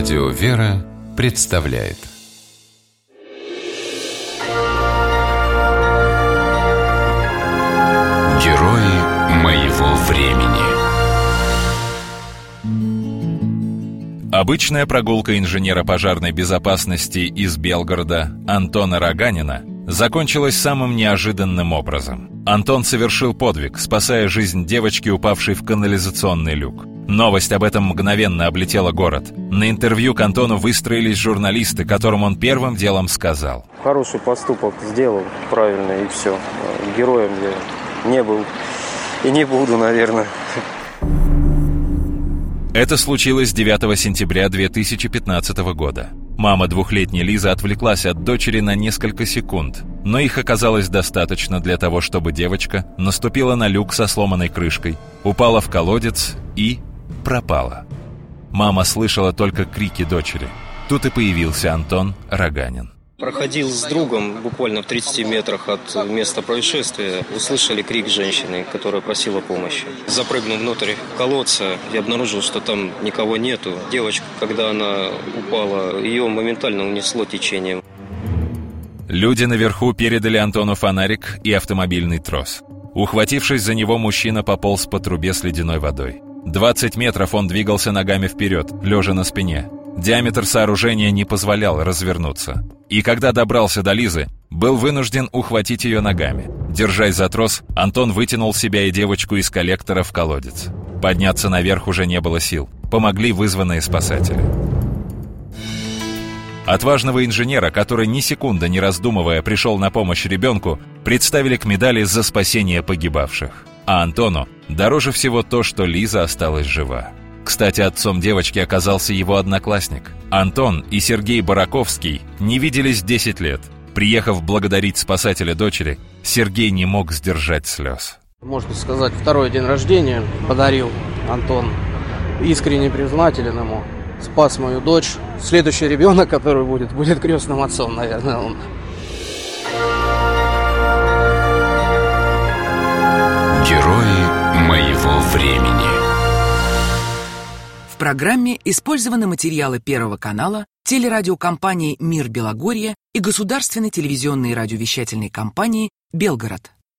Радио «Вера» представляет Герои моего времени Обычная прогулка инженера пожарной безопасности из Белгорода Антона Роганина закончилась самым неожиданным образом. Антон совершил подвиг, спасая жизнь девочки, упавшей в канализационный люк. Новость об этом мгновенно облетела город. На интервью к Антону выстроились журналисты, которым он первым делом сказал. Хороший поступок сделал, правильно, и все. Героем я не был и не буду, наверное. Это случилось 9 сентября 2015 года. Мама двухлетней Лизы отвлеклась от дочери на несколько секунд, но их оказалось достаточно для того, чтобы девочка наступила на люк со сломанной крышкой, упала в колодец и пропала. Мама слышала только крики дочери. Тут и появился Антон Роганин. Проходил с другом буквально в 30 метрах от места происшествия. Услышали крик женщины, которая просила помощи. Запрыгнув внутрь колодца, я обнаружил, что там никого нету. Девочка, когда она упала, ее моментально унесло течением. Люди наверху передали Антону фонарик и автомобильный трос. Ухватившись за него, мужчина пополз по трубе с ледяной водой. 20 метров он двигался ногами вперед, лежа на спине. Диаметр сооружения не позволял развернуться. И когда добрался до Лизы, был вынужден ухватить ее ногами. Держась за трос, Антон вытянул себя и девочку из коллектора в колодец. Подняться наверх уже не было сил. Помогли вызванные спасатели. Отважного инженера, который ни секунды не раздумывая пришел на помощь ребенку, представили к медали за спасение погибавших. А Антону дороже всего то, что Лиза осталась жива. Кстати, отцом девочки оказался его одноклассник. Антон и Сергей Бараковский не виделись 10 лет. Приехав благодарить спасателя дочери, Сергей не мог сдержать слез. Можно сказать, второй день рождения подарил Антон. Искренне признателен ему. Спас мою дочь. Следующий ребенок, который будет, будет крестным отцом, наверное, он. Времени В программе использованы материалы Первого канала, телерадиокомпании «Мир Белогорье» и государственной телевизионной и радиовещательной компании «Белгород».